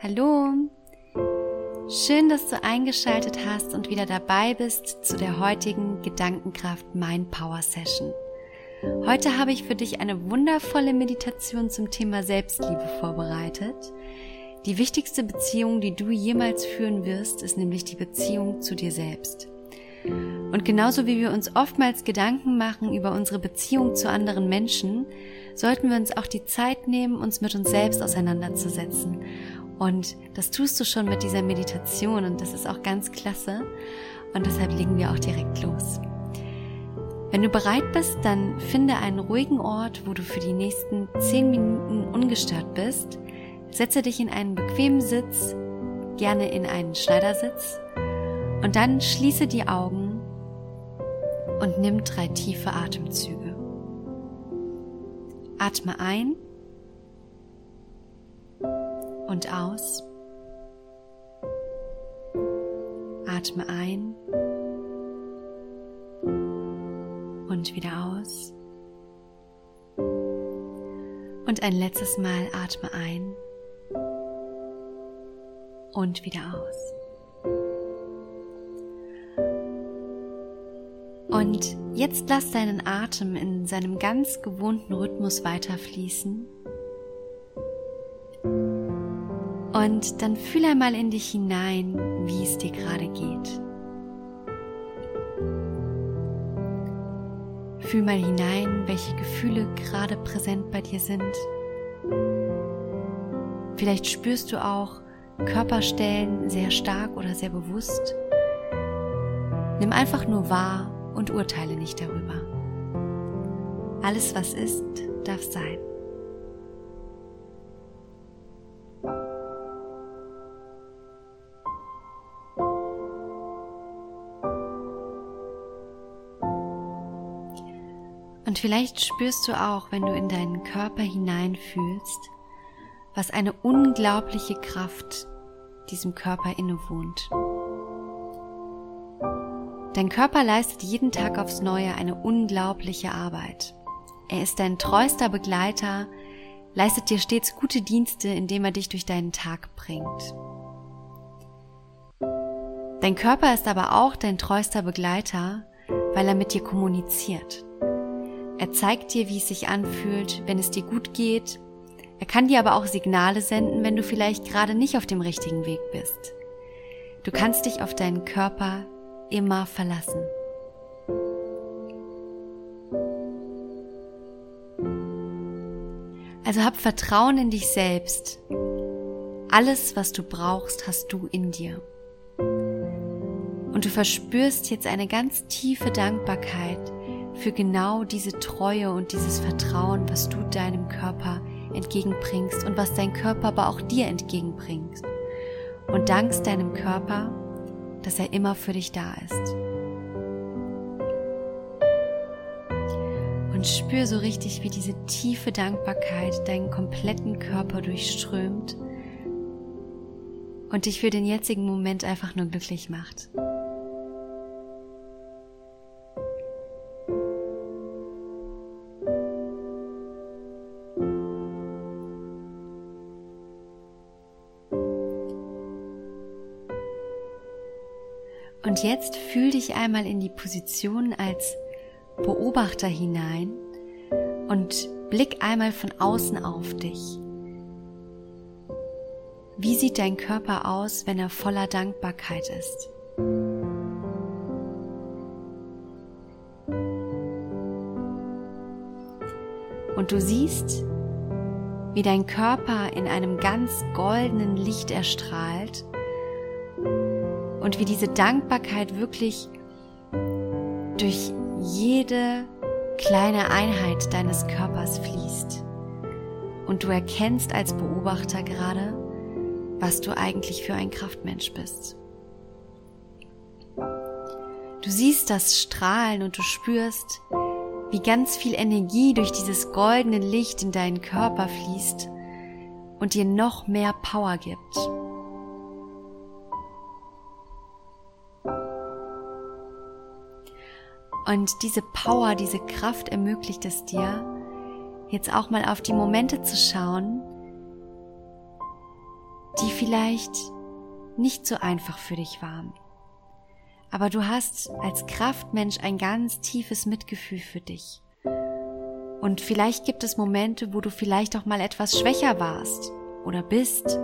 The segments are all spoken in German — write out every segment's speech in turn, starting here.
Hallo! Schön, dass du eingeschaltet hast und wieder dabei bist zu der heutigen Gedankenkraft Mind Power Session. Heute habe ich für dich eine wundervolle Meditation zum Thema Selbstliebe vorbereitet. Die wichtigste Beziehung, die du jemals führen wirst, ist nämlich die Beziehung zu dir selbst. Und genauso wie wir uns oftmals Gedanken machen über unsere Beziehung zu anderen Menschen, sollten wir uns auch die Zeit nehmen, uns mit uns selbst auseinanderzusetzen und das tust du schon mit dieser Meditation und das ist auch ganz klasse. Und deshalb legen wir auch direkt los. Wenn du bereit bist, dann finde einen ruhigen Ort, wo du für die nächsten zehn Minuten ungestört bist. Setze dich in einen bequemen Sitz, gerne in einen Schneidersitz. Und dann schließe die Augen und nimm drei tiefe Atemzüge. Atme ein und aus. Atme ein und wieder aus. Und ein letztes Mal atme ein und wieder aus. Und jetzt lass deinen Atem in seinem ganz gewohnten Rhythmus weiterfließen Und dann fühl einmal in dich hinein, wie es dir gerade geht. Fühl mal hinein, welche Gefühle gerade präsent bei dir sind. Vielleicht spürst du auch Körperstellen sehr stark oder sehr bewusst. Nimm einfach nur wahr und urteile nicht darüber. Alles, was ist, darf sein. Und vielleicht spürst du auch, wenn du in deinen Körper hineinfühlst, was eine unglaubliche Kraft diesem Körper innewohnt. Dein Körper leistet jeden Tag aufs Neue eine unglaubliche Arbeit. Er ist dein treuster Begleiter, leistet dir stets gute Dienste, indem er dich durch deinen Tag bringt. Dein Körper ist aber auch dein treuster Begleiter, weil er mit dir kommuniziert. Er zeigt dir, wie es sich anfühlt, wenn es dir gut geht. Er kann dir aber auch Signale senden, wenn du vielleicht gerade nicht auf dem richtigen Weg bist. Du kannst dich auf deinen Körper immer verlassen. Also hab Vertrauen in dich selbst. Alles, was du brauchst, hast du in dir. Und du verspürst jetzt eine ganz tiefe Dankbarkeit für genau diese Treue und dieses Vertrauen, was du deinem Körper entgegenbringst und was dein Körper aber auch dir entgegenbringt. Und dankst deinem Körper, dass er immer für dich da ist. Und spür so richtig, wie diese tiefe Dankbarkeit deinen kompletten Körper durchströmt und dich für den jetzigen Moment einfach nur glücklich macht. Und jetzt fühl dich einmal in die Position als Beobachter hinein und blick einmal von außen auf dich. Wie sieht dein Körper aus, wenn er voller Dankbarkeit ist? Und du siehst, wie dein Körper in einem ganz goldenen Licht erstrahlt und wie diese Dankbarkeit wirklich durch jede kleine Einheit deines Körpers fließt. Und du erkennst als Beobachter gerade, was du eigentlich für ein Kraftmensch bist. Du siehst das Strahlen und du spürst, wie ganz viel Energie durch dieses goldene Licht in deinen Körper fließt und dir noch mehr Power gibt. Und diese Power, diese Kraft ermöglicht es dir, jetzt auch mal auf die Momente zu schauen, die vielleicht nicht so einfach für dich waren. Aber du hast als Kraftmensch ein ganz tiefes Mitgefühl für dich. Und vielleicht gibt es Momente, wo du vielleicht auch mal etwas schwächer warst oder bist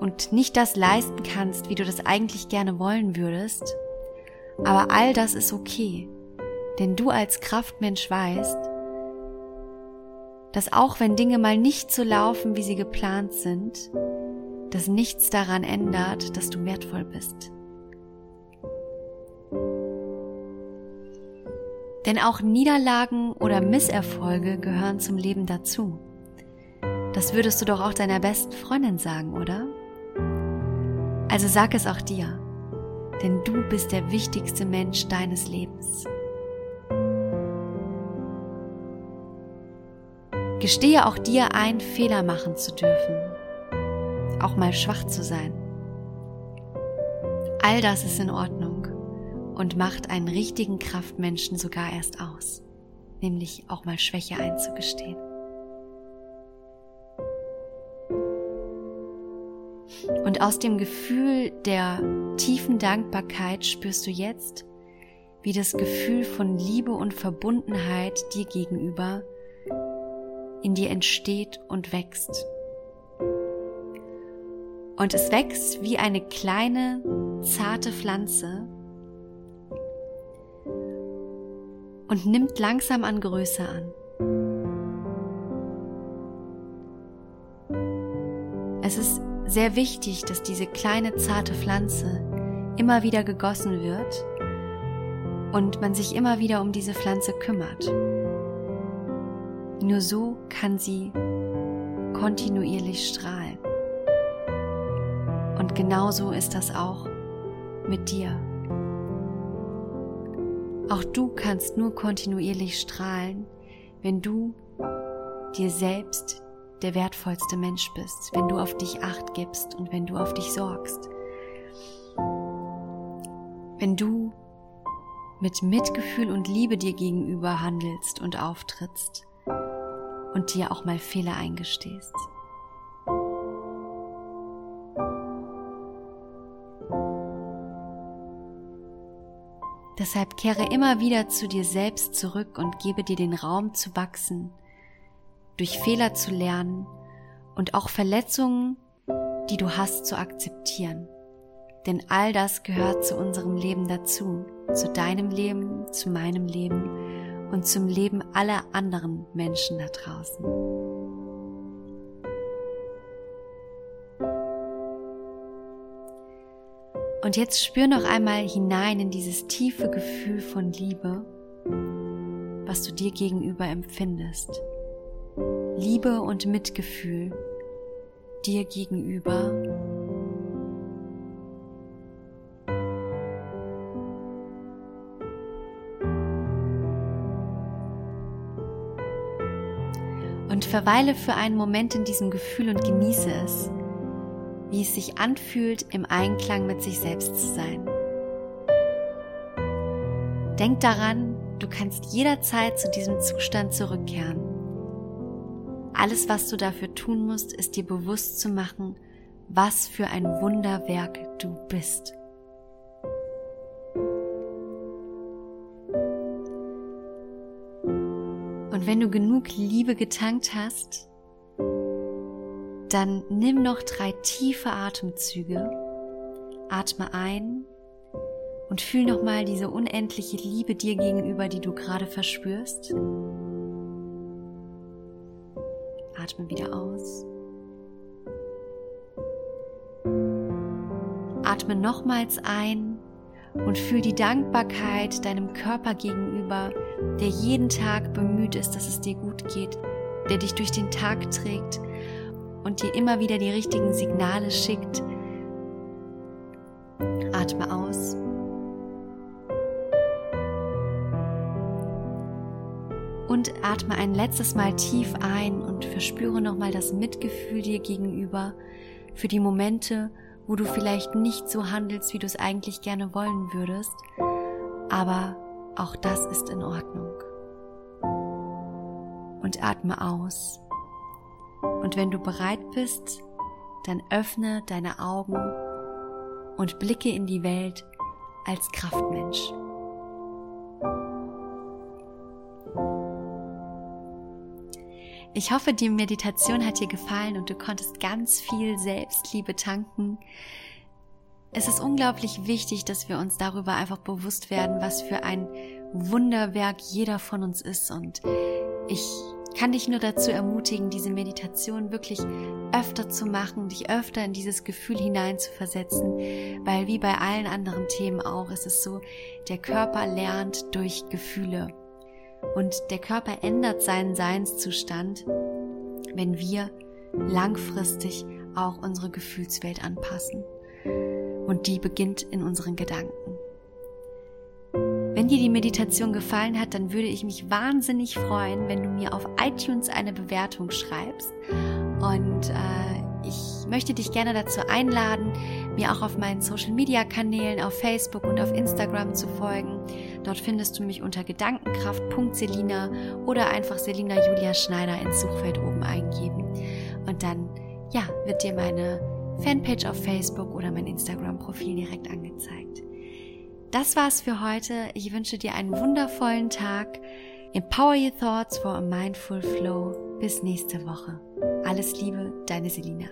und nicht das leisten kannst, wie du das eigentlich gerne wollen würdest. Aber all das ist okay, denn du als Kraftmensch weißt, dass auch wenn Dinge mal nicht so laufen, wie sie geplant sind, dass nichts daran ändert, dass du wertvoll bist. Denn auch Niederlagen oder Misserfolge gehören zum Leben dazu. Das würdest du doch auch deiner besten Freundin sagen, oder? Also sag es auch dir, denn du bist der wichtigste Mensch deines Lebens. Gestehe auch dir ein, Fehler machen zu dürfen, auch mal schwach zu sein. All das ist in Ordnung und macht einen richtigen Kraftmenschen sogar erst aus, nämlich auch mal Schwäche einzugestehen. Und aus dem Gefühl der tiefen Dankbarkeit spürst du jetzt, wie das Gefühl von Liebe und Verbundenheit dir gegenüber in dir entsteht und wächst. Und es wächst wie eine kleine, zarte Pflanze und nimmt langsam an Größe an. Es ist sehr wichtig, dass diese kleine zarte Pflanze immer wieder gegossen wird und man sich immer wieder um diese Pflanze kümmert. Nur so kann sie kontinuierlich strahlen. Und genauso ist das auch mit dir. Auch du kannst nur kontinuierlich strahlen, wenn du dir selbst der wertvollste Mensch bist, wenn du auf dich acht gibst und wenn du auf dich sorgst. Wenn du mit Mitgefühl und Liebe dir gegenüber handelst und auftrittst und dir auch mal Fehler eingestehst. Deshalb kehre immer wieder zu dir selbst zurück und gebe dir den Raum zu wachsen, durch Fehler zu lernen und auch Verletzungen, die du hast, zu akzeptieren. Denn all das gehört zu unserem Leben dazu, zu deinem Leben, zu meinem Leben und zum Leben aller anderen Menschen da draußen. Und jetzt spür noch einmal hinein in dieses tiefe Gefühl von Liebe, was du dir gegenüber empfindest. Liebe und Mitgefühl dir gegenüber. Und verweile für einen Moment in diesem Gefühl und genieße es, wie es sich anfühlt, im Einklang mit sich selbst zu sein. Denk daran, du kannst jederzeit zu diesem Zustand zurückkehren. Alles, was du dafür tun musst, ist dir bewusst zu machen, was für ein Wunderwerk du bist. Wenn du genug Liebe getankt hast, dann nimm noch drei tiefe Atemzüge. Atme ein und fühl nochmal diese unendliche Liebe dir gegenüber, die du gerade verspürst. Atme wieder aus. Atme nochmals ein und fühl die Dankbarkeit deinem Körper gegenüber, der jeden Tag bemüht ist, dass es dir gut geht, der dich durch den Tag trägt und dir immer wieder die richtigen Signale schickt. Atme aus. Und atme ein letztes Mal tief ein und verspüre nochmal das Mitgefühl dir gegenüber für die Momente, wo du vielleicht nicht so handelst, wie du es eigentlich gerne wollen würdest. Aber auch das ist in Ordnung. Und atme aus. Und wenn du bereit bist, dann öffne deine Augen und blicke in die Welt als Kraftmensch. Ich hoffe, die Meditation hat dir gefallen und du konntest ganz viel Selbstliebe tanken. Es ist unglaublich wichtig, dass wir uns darüber einfach bewusst werden, was für ein Wunderwerk jeder von uns ist. Und ich kann dich nur dazu ermutigen, diese Meditation wirklich öfter zu machen, dich öfter in dieses Gefühl hinein zu versetzen, weil wie bei allen anderen Themen auch ist es so, der Körper lernt durch Gefühle. Und der Körper ändert seinen Seinszustand, wenn wir langfristig auch unsere Gefühlswelt anpassen. Und die beginnt in unseren Gedanken. Wenn dir die Meditation gefallen hat, dann würde ich mich wahnsinnig freuen, wenn du mir auf iTunes eine Bewertung schreibst. Und äh, ich möchte dich gerne dazu einladen, mir auch auf meinen Social-Media-Kanälen auf Facebook und auf Instagram zu folgen. Dort findest du mich unter gedankenkraft.selina oder einfach Selina Julia Schneider ins Suchfeld oben eingeben. Und dann, ja, wird dir meine Fanpage auf Facebook oder mein Instagram-Profil direkt angezeigt. Das war's für heute. Ich wünsche dir einen wundervollen Tag. Empower your thoughts for a mindful flow. Bis nächste Woche. Alles Liebe, deine Selina.